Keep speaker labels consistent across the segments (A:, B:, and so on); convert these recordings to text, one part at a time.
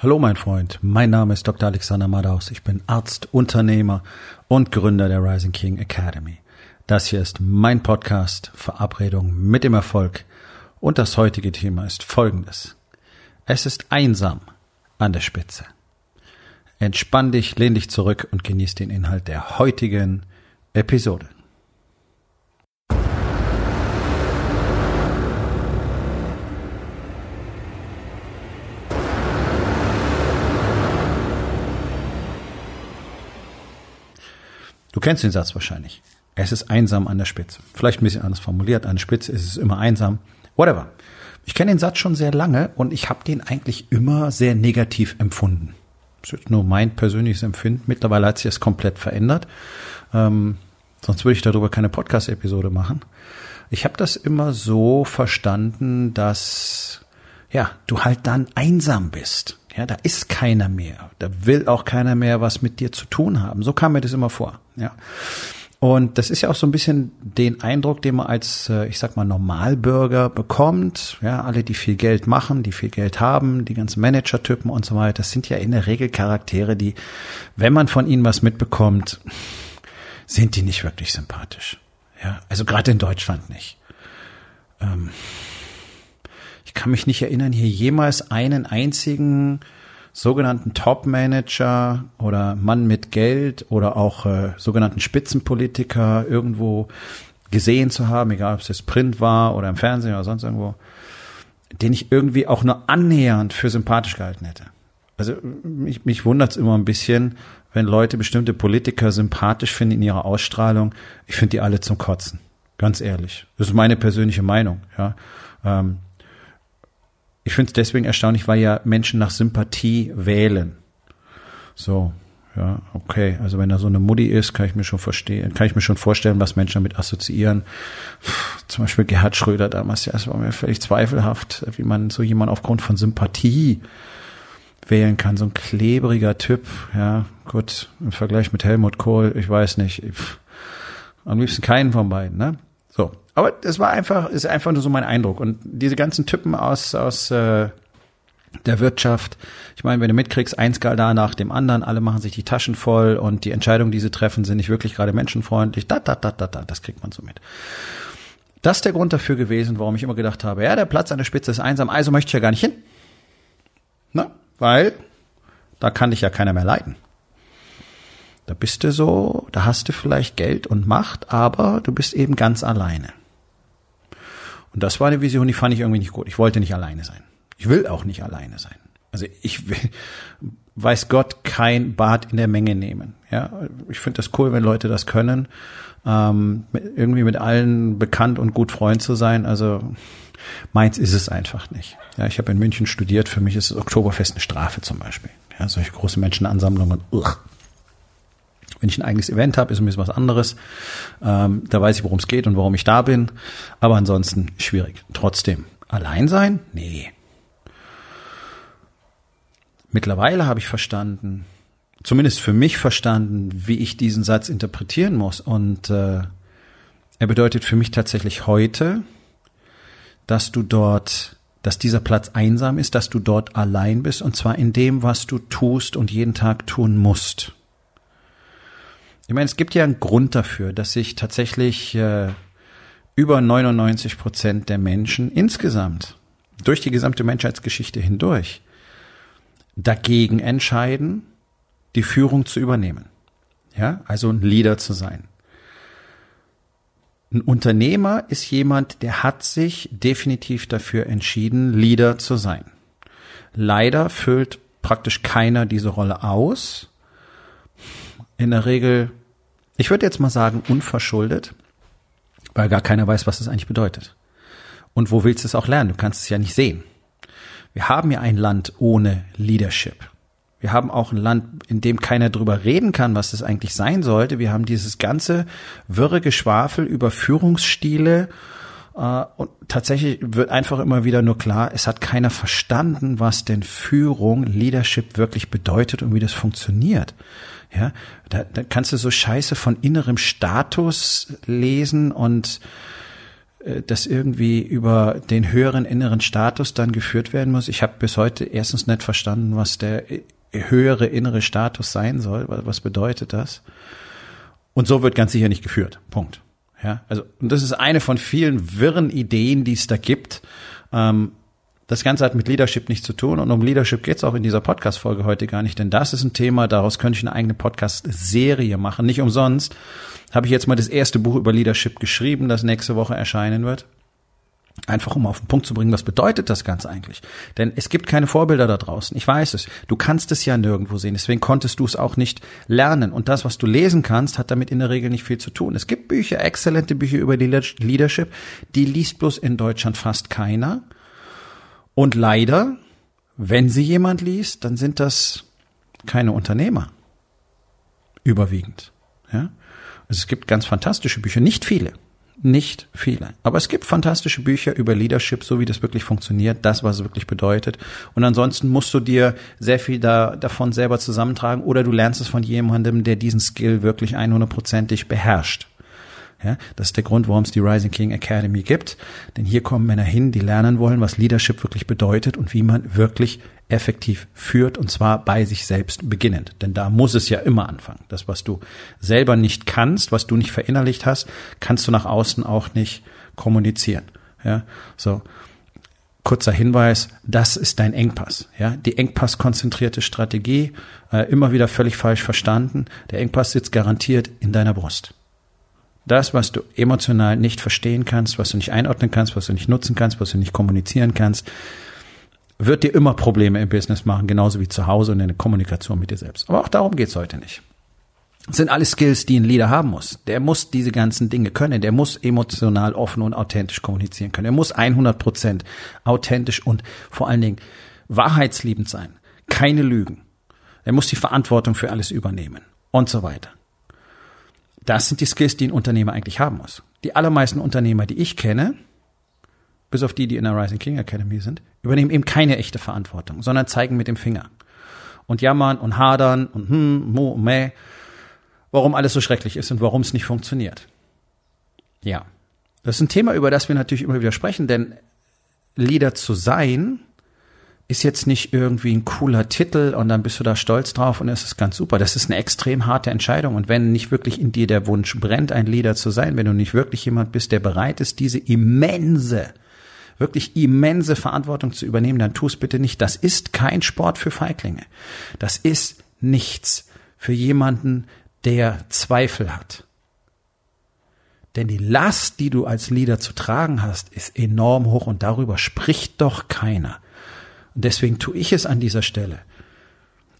A: Hallo mein Freund, mein Name ist Dr. Alexander Madaus. Ich bin Arzt, Unternehmer und Gründer der Rising King Academy. Das hier ist mein Podcast Verabredung mit dem Erfolg und das heutige Thema ist folgendes. Es ist einsam an der Spitze. Entspann dich, lehn dich zurück und genieß den Inhalt der heutigen Episode. Kennst den Satz wahrscheinlich. Es ist einsam an der Spitze. Vielleicht ein bisschen anders formuliert. An der Spitze ist es immer einsam. Whatever. Ich kenne den Satz schon sehr lange und ich habe den eigentlich immer sehr negativ empfunden. Das ist nur mein persönliches Empfinden. Mittlerweile hat sich das komplett verändert. Ähm, sonst würde ich darüber keine Podcast-Episode machen. Ich habe das immer so verstanden, dass ja du halt dann einsam bist. Ja, da ist keiner mehr. Da will auch keiner mehr was mit dir zu tun haben. So kam mir das immer vor. Ja. Und das ist ja auch so ein bisschen den Eindruck, den man als, äh, ich sag mal, Normalbürger bekommt. Ja, alle, die viel Geld machen, die viel Geld haben, die ganzen Manager-Typen und so weiter, das sind ja in der Regel Charaktere, die, wenn man von ihnen was mitbekommt, sind die nicht wirklich sympathisch. Ja, also gerade in Deutschland nicht. Ähm, kann mich nicht erinnern, hier jemals einen einzigen sogenannten Top-Manager oder Mann mit Geld oder auch äh, sogenannten Spitzenpolitiker irgendwo gesehen zu haben, egal ob es jetzt Print war oder im Fernsehen oder sonst irgendwo, den ich irgendwie auch nur annähernd für sympathisch gehalten hätte. Also mich, mich wundert es immer ein bisschen, wenn Leute bestimmte Politiker sympathisch finden in ihrer Ausstrahlung. Ich finde die alle zum Kotzen. Ganz ehrlich. Das ist meine persönliche Meinung. Ja. Ähm, ich finde es deswegen erstaunlich, weil ja Menschen nach Sympathie wählen. So, ja, okay. Also wenn da so eine Mutti ist, kann ich mir schon verstehen, kann ich mir schon vorstellen, was Menschen damit assoziieren. Zum Beispiel Gerhard Schröder damals, ja, es war mir völlig zweifelhaft, wie man so jemand aufgrund von Sympathie wählen kann. So ein klebriger Typ, ja, gut, im Vergleich mit Helmut Kohl, ich weiß nicht. Am liebsten keinen von beiden, ne? So, aber das war einfach, ist einfach nur so mein Eindruck. Und diese ganzen Typen aus, aus äh, der Wirtschaft, ich meine, wenn du mitkriegst, ein Skandal nach dem anderen, alle machen sich die Taschen voll und die Entscheidungen, die sie treffen, sind nicht wirklich gerade menschenfreundlich, da, da, da, da, da, das kriegt man so mit. Das ist der Grund dafür gewesen, warum ich immer gedacht habe, ja, der Platz an der Spitze ist einsam, also möchte ich ja gar nicht hin. Na, weil da kann dich ja keiner mehr leiden. Da bist du so, da hast du vielleicht Geld und Macht, aber du bist eben ganz alleine. Und das war eine Vision, die fand ich irgendwie nicht gut. Ich wollte nicht alleine sein. Ich will auch nicht alleine sein. Also ich will, weiß Gott, kein Bad in der Menge nehmen. Ja, ich finde das cool, wenn Leute das können, ähm, irgendwie mit allen bekannt und gut Freund zu sein. Also meins ist es einfach nicht. Ja, ich habe in München studiert. Für mich ist das Oktoberfest eine Strafe zum Beispiel. Ja, solche große Menschenansammlungen. Ugh. Wenn ich ein eigenes Event habe, ist ein bisschen was anderes. Ähm, da weiß ich, worum es geht und warum ich da bin. Aber ansonsten schwierig. Trotzdem, allein sein? Nee. Mittlerweile habe ich verstanden, zumindest für mich verstanden, wie ich diesen Satz interpretieren muss. Und äh, er bedeutet für mich tatsächlich heute, dass du dort, dass dieser Platz einsam ist, dass du dort allein bist, und zwar in dem, was du tust und jeden Tag tun musst. Ich meine, es gibt ja einen Grund dafür, dass sich tatsächlich äh, über 99 Prozent der Menschen insgesamt durch die gesamte Menschheitsgeschichte hindurch dagegen entscheiden, die Führung zu übernehmen. Ja, also ein Leader zu sein. Ein Unternehmer ist jemand, der hat sich definitiv dafür entschieden, Leader zu sein. Leider füllt praktisch keiner diese Rolle aus. In der Regel ich würde jetzt mal sagen, unverschuldet, weil gar keiner weiß, was es eigentlich bedeutet. Und wo willst du es auch lernen? Du kannst es ja nicht sehen. Wir haben ja ein Land ohne Leadership. Wir haben auch ein Land, in dem keiner drüber reden kann, was das eigentlich sein sollte. Wir haben dieses ganze wirre Geschwafel über Führungsstile. Äh, und tatsächlich wird einfach immer wieder nur klar, es hat keiner verstanden, was denn Führung, Leadership wirklich bedeutet und wie das funktioniert. Ja, da, da kannst du so Scheiße von innerem Status lesen und äh, das irgendwie über den höheren inneren Status dann geführt werden muss. Ich habe bis heute erstens nicht verstanden, was der höhere innere Status sein soll. Was bedeutet das? Und so wird ganz sicher nicht geführt. Punkt. Ja, also und das ist eine von vielen wirren Ideen, die es da gibt. Ähm, das Ganze hat mit Leadership nichts zu tun und um Leadership geht es auch in dieser Podcast-Folge heute gar nicht, denn das ist ein Thema, daraus könnte ich eine eigene Podcast-Serie machen. Nicht umsonst habe ich jetzt mal das erste Buch über Leadership geschrieben, das nächste Woche erscheinen wird. Einfach um auf den Punkt zu bringen, was bedeutet das Ganze eigentlich? Denn es gibt keine Vorbilder da draußen. Ich weiß es. Du kannst es ja nirgendwo sehen. Deswegen konntest du es auch nicht lernen. Und das, was du lesen kannst, hat damit in der Regel nicht viel zu tun. Es gibt Bücher, exzellente Bücher über Leadership, die liest bloß in Deutschland fast keiner. Und leider, wenn sie jemand liest, dann sind das keine Unternehmer. Überwiegend. Ja? Also es gibt ganz fantastische Bücher, nicht viele, nicht viele. Aber es gibt fantastische Bücher über Leadership, so wie das wirklich funktioniert, das, was es wirklich bedeutet. Und ansonsten musst du dir sehr viel da, davon selber zusammentragen oder du lernst es von jemandem, der diesen Skill wirklich 100%ig beherrscht. Ja, das ist der Grund, warum es die Rising King Academy gibt. Denn hier kommen Männer hin, die lernen wollen, was Leadership wirklich bedeutet und wie man wirklich effektiv führt und zwar bei sich selbst beginnend. Denn da muss es ja immer anfangen. Das, was du selber nicht kannst, was du nicht verinnerlicht hast, kannst du nach außen auch nicht kommunizieren. Ja, so. Kurzer Hinweis, das ist dein Engpass. Ja, die Engpass-konzentrierte Strategie, äh, immer wieder völlig falsch verstanden. Der Engpass sitzt garantiert in deiner Brust. Das, was du emotional nicht verstehen kannst, was du nicht einordnen kannst, was du nicht nutzen kannst, was du nicht kommunizieren kannst, wird dir immer Probleme im Business machen, genauso wie zu Hause und in der Kommunikation mit dir selbst. Aber auch darum geht's heute nicht. Das sind alles Skills, die ein Leader haben muss. Der muss diese ganzen Dinge können. Der muss emotional offen und authentisch kommunizieren können. Er muss 100 Prozent authentisch und vor allen Dingen wahrheitsliebend sein. Keine Lügen. Er muss die Verantwortung für alles übernehmen und so weiter. Das sind die Skills, die ein Unternehmer eigentlich haben muss. Die allermeisten Unternehmer, die ich kenne, bis auf die, die in der Rising King Academy sind, übernehmen eben keine echte Verantwortung, sondern zeigen mit dem Finger. Und jammern und hadern und hm, mo, meh, warum alles so schrecklich ist und warum es nicht funktioniert. Ja. Das ist ein Thema, über das wir natürlich immer wieder sprechen, denn Leader zu sein ist jetzt nicht irgendwie ein cooler Titel und dann bist du da stolz drauf und es ist ganz super. Das ist eine extrem harte Entscheidung. Und wenn nicht wirklich in dir der Wunsch brennt, ein Leader zu sein, wenn du nicht wirklich jemand bist, der bereit ist, diese immense, wirklich immense Verantwortung zu übernehmen, dann tu es bitte nicht. Das ist kein Sport für Feiglinge. Das ist nichts für jemanden, der Zweifel hat. Denn die Last, die du als Leader zu tragen hast, ist enorm hoch und darüber spricht doch keiner. Und deswegen tue ich es an dieser Stelle.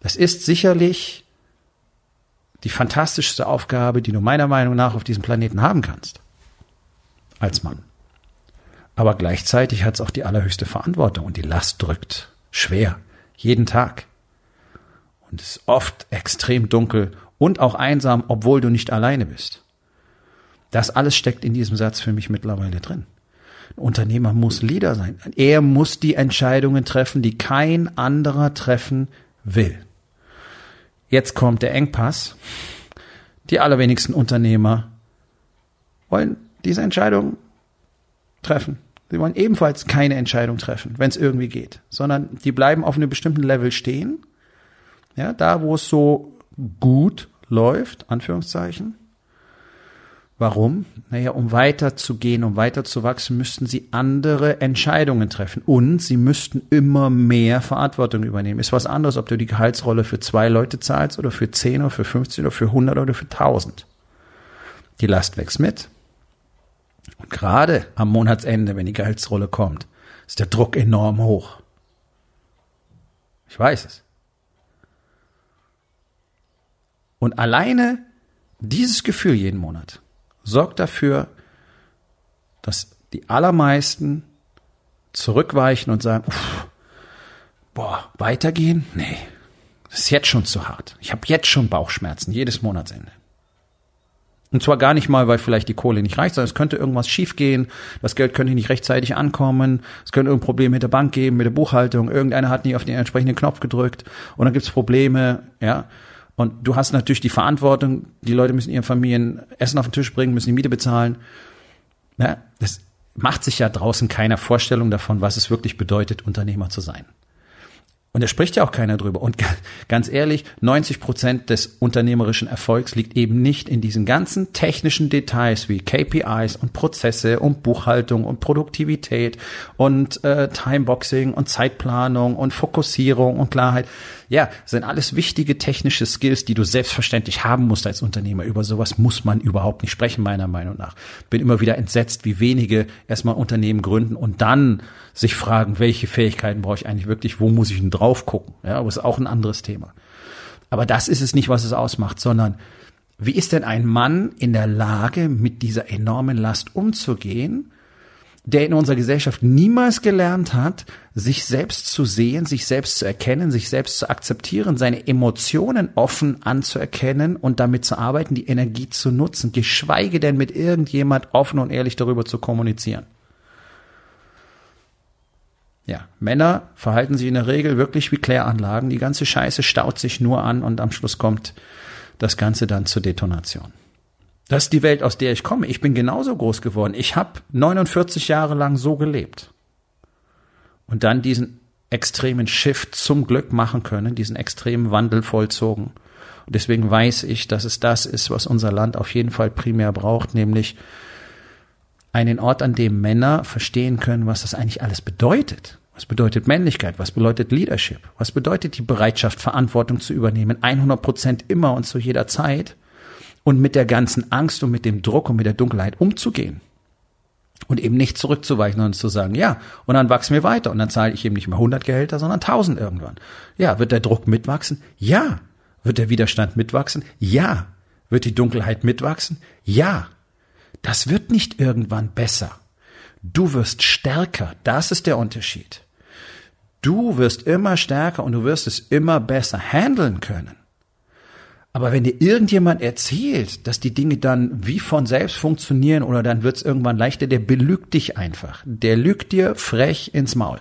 A: Das ist sicherlich die fantastischste Aufgabe, die du meiner Meinung nach auf diesem Planeten haben kannst. Als Mann. Aber gleichzeitig hat es auch die allerhöchste Verantwortung und die Last drückt schwer. Jeden Tag. Und es ist oft extrem dunkel und auch einsam, obwohl du nicht alleine bist. Das alles steckt in diesem Satz für mich mittlerweile drin. Ein Unternehmer muss Leader sein. Er muss die Entscheidungen treffen, die kein anderer treffen will. Jetzt kommt der Engpass. Die allerwenigsten Unternehmer wollen diese Entscheidung treffen. Sie wollen ebenfalls keine Entscheidung treffen, wenn es irgendwie geht, sondern die bleiben auf einem bestimmten Level stehen. Ja, da wo es so gut läuft, Anführungszeichen, Warum? Naja, um weiterzugehen, um weiter zu wachsen, müssten sie andere Entscheidungen treffen. Und sie müssten immer mehr Verantwortung übernehmen. Ist was anderes, ob du die Gehaltsrolle für zwei Leute zahlst oder für zehn oder für 15 oder für 100 oder für 1000. Die Last wächst mit. Und gerade am Monatsende, wenn die Gehaltsrolle kommt, ist der Druck enorm hoch. Ich weiß es. Und alleine dieses Gefühl jeden Monat sorgt dafür, dass die allermeisten zurückweichen und sagen, uff, boah, weitergehen? Nee, das ist jetzt schon zu hart. Ich habe jetzt schon Bauchschmerzen, jedes Monatsende. Und zwar gar nicht mal, weil vielleicht die Kohle nicht reicht, sondern es könnte irgendwas schiefgehen, das Geld könnte nicht rechtzeitig ankommen, es könnte irgendein Problem mit der Bank geben, mit der Buchhaltung, irgendeiner hat nicht auf den entsprechenden Knopf gedrückt und dann gibt's Probleme, ja. Und du hast natürlich die Verantwortung, die Leute müssen ihren Familien Essen auf den Tisch bringen, müssen die Miete bezahlen. Ja, das macht sich ja draußen keiner Vorstellung davon, was es wirklich bedeutet, Unternehmer zu sein. Und da spricht ja auch keiner drüber. Und ganz ehrlich, 90 Prozent des unternehmerischen Erfolgs liegt eben nicht in diesen ganzen technischen Details wie KPIs und Prozesse und Buchhaltung und Produktivität und äh, Timeboxing und Zeitplanung und Fokussierung und Klarheit. Ja, sind alles wichtige technische Skills, die du selbstverständlich haben musst als Unternehmer. Über sowas muss man überhaupt nicht sprechen, meiner Meinung nach. Bin immer wieder entsetzt, wie wenige erstmal Unternehmen gründen und dann sich fragen, welche Fähigkeiten brauche ich eigentlich wirklich, wo muss ich denn drauf gucken? Ja, aber ist auch ein anderes Thema. Aber das ist es nicht, was es ausmacht, sondern wie ist denn ein Mann in der Lage, mit dieser enormen Last umzugehen, der in unserer Gesellschaft niemals gelernt hat, sich selbst zu sehen, sich selbst zu erkennen, sich selbst zu akzeptieren, seine Emotionen offen anzuerkennen und damit zu arbeiten, die Energie zu nutzen, geschweige denn mit irgendjemand offen und ehrlich darüber zu kommunizieren. Ja, Männer verhalten sich in der Regel wirklich wie Kläranlagen. Die ganze Scheiße staut sich nur an und am Schluss kommt das Ganze dann zur Detonation. Das ist die Welt, aus der ich komme. Ich bin genauso groß geworden. Ich habe 49 Jahre lang so gelebt. Und dann diesen extremen Shift zum Glück machen können, diesen extremen Wandel vollzogen. Und deswegen weiß ich, dass es das ist, was unser Land auf jeden Fall primär braucht, nämlich einen Ort, an dem Männer verstehen können, was das eigentlich alles bedeutet. Was bedeutet Männlichkeit? Was bedeutet Leadership? Was bedeutet die Bereitschaft, Verantwortung zu übernehmen? 100 Prozent immer und zu jeder Zeit. Und mit der ganzen Angst und mit dem Druck und mit der Dunkelheit umzugehen. Und eben nicht zurückzuweichen und zu sagen, ja, und dann wachsen wir weiter. Und dann zahle ich eben nicht mehr 100 Gehälter, sondern 1000 irgendwann. Ja, wird der Druck mitwachsen? Ja. Wird der Widerstand mitwachsen? Ja. Wird die Dunkelheit mitwachsen? Ja. Das wird nicht irgendwann besser. Du wirst stärker. Das ist der Unterschied. Du wirst immer stärker und du wirst es immer besser handeln können. Aber wenn dir irgendjemand erzählt, dass die Dinge dann wie von selbst funktionieren oder dann wird es irgendwann leichter, der belügt dich einfach. Der lügt dir frech ins Maul.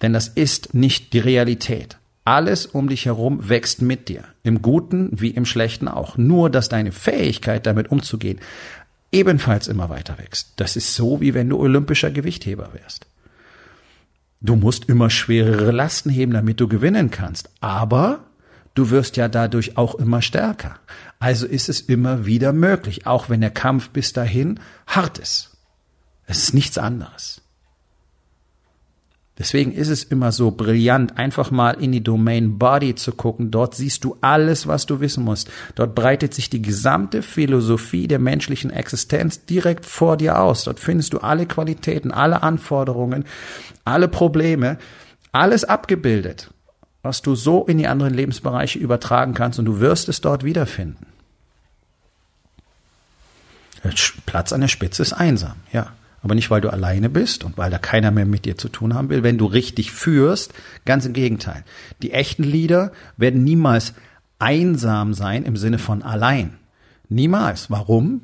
A: Denn das ist nicht die Realität. Alles um dich herum wächst mit dir. Im Guten wie im Schlechten auch. Nur, dass deine Fähigkeit damit umzugehen ebenfalls immer weiter wächst. Das ist so, wie wenn du olympischer Gewichtheber wärst. Du musst immer schwerere Lasten heben, damit du gewinnen kannst. Aber du wirst ja dadurch auch immer stärker. Also ist es immer wieder möglich, auch wenn der Kampf bis dahin hart ist. Es ist nichts anderes. Deswegen ist es immer so brillant, einfach mal in die Domain Body zu gucken. Dort siehst du alles, was du wissen musst. Dort breitet sich die gesamte Philosophie der menschlichen Existenz direkt vor dir aus. Dort findest du alle Qualitäten, alle Anforderungen, alle Probleme, alles abgebildet, was du so in die anderen Lebensbereiche übertragen kannst und du wirst es dort wiederfinden. Platz an der Spitze ist einsam, ja. Aber nicht, weil du alleine bist und weil da keiner mehr mit dir zu tun haben will. Wenn du richtig führst, ganz im Gegenteil. Die echten Leader werden niemals einsam sein im Sinne von allein. Niemals. Warum?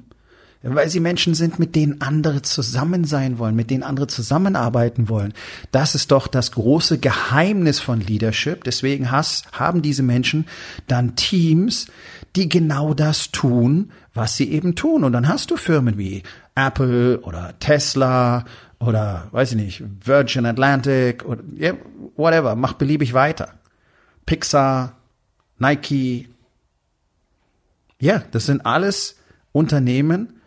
A: Weil sie Menschen sind, mit denen andere zusammen sein wollen, mit denen andere zusammenarbeiten wollen. Das ist doch das große Geheimnis von Leadership. Deswegen has, haben diese Menschen dann Teams, die genau das tun, was sie eben tun. Und dann hast du Firmen wie Apple oder Tesla oder weiß ich nicht, Virgin Atlantic oder yeah, whatever, mach beliebig weiter. Pixar, Nike. Ja, das sind alles Unternehmen,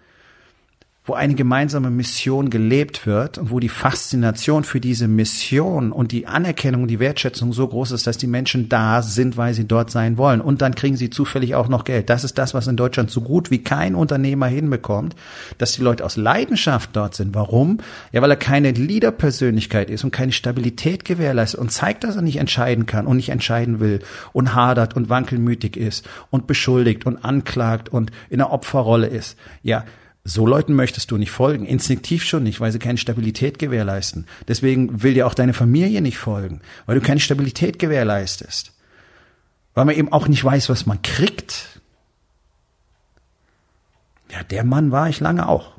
A: wo eine gemeinsame Mission gelebt wird und wo die Faszination für diese Mission und die Anerkennung die Wertschätzung so groß ist, dass die Menschen da sind, weil sie dort sein wollen. Und dann kriegen sie zufällig auch noch Geld. Das ist das, was in Deutschland so gut wie kein Unternehmer hinbekommt, dass die Leute aus Leidenschaft dort sind. Warum? Ja, weil er keine Leaderpersönlichkeit ist und keine Stabilität gewährleistet und zeigt, dass er nicht entscheiden kann und nicht entscheiden will und hadert und wankelmütig ist und beschuldigt und anklagt und in der Opferrolle ist. Ja, so Leuten möchtest du nicht folgen, instinktiv schon nicht, weil sie keine Stabilität gewährleisten. Deswegen will dir auch deine Familie nicht folgen, weil du keine Stabilität gewährleistest. Weil man eben auch nicht weiß, was man kriegt. Ja, der Mann war ich lange auch.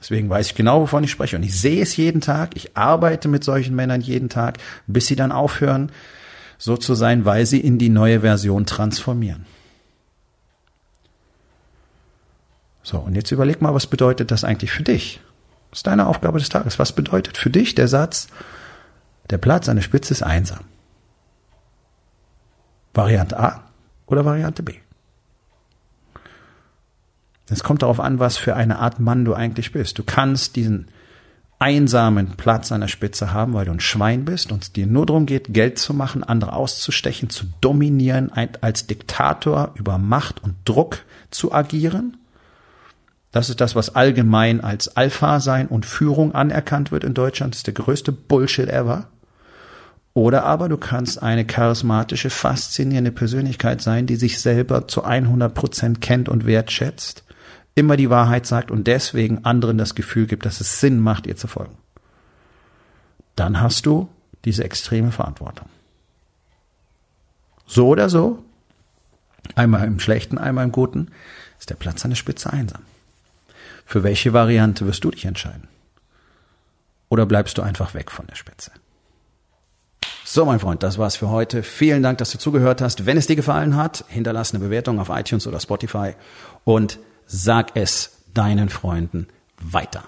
A: Deswegen weiß ich genau, wovon ich spreche. Und ich sehe es jeden Tag. Ich arbeite mit solchen Männern jeden Tag, bis sie dann aufhören, so zu sein, weil sie in die neue Version transformieren. So, und jetzt überleg mal, was bedeutet das eigentlich für dich? Das ist deine Aufgabe des Tages. Was bedeutet für dich der Satz, der Platz an der Spitze ist einsam? Variante A oder Variante B? Es kommt darauf an, was für eine Art Mann du eigentlich bist. Du kannst diesen einsamen Platz an der Spitze haben, weil du ein Schwein bist und es dir nur darum geht, Geld zu machen, andere auszustechen, zu dominieren, als Diktator über Macht und Druck zu agieren. Das ist das, was allgemein als Alpha sein und Führung anerkannt wird in Deutschland. Das ist der größte Bullshit ever. Oder aber du kannst eine charismatische, faszinierende Persönlichkeit sein, die sich selber zu 100 Prozent kennt und wertschätzt immer die Wahrheit sagt und deswegen anderen das Gefühl gibt, dass es Sinn macht, ihr zu folgen. Dann hast du diese extreme Verantwortung. So oder so, einmal im Schlechten, einmal im Guten, ist der Platz an der Spitze einsam. Für welche Variante wirst du dich entscheiden? Oder bleibst du einfach weg von der Spitze? So, mein Freund, das war's für heute. Vielen Dank, dass du zugehört hast. Wenn es dir gefallen hat, hinterlass eine Bewertung auf iTunes oder Spotify und sag es deinen Freunden weiter.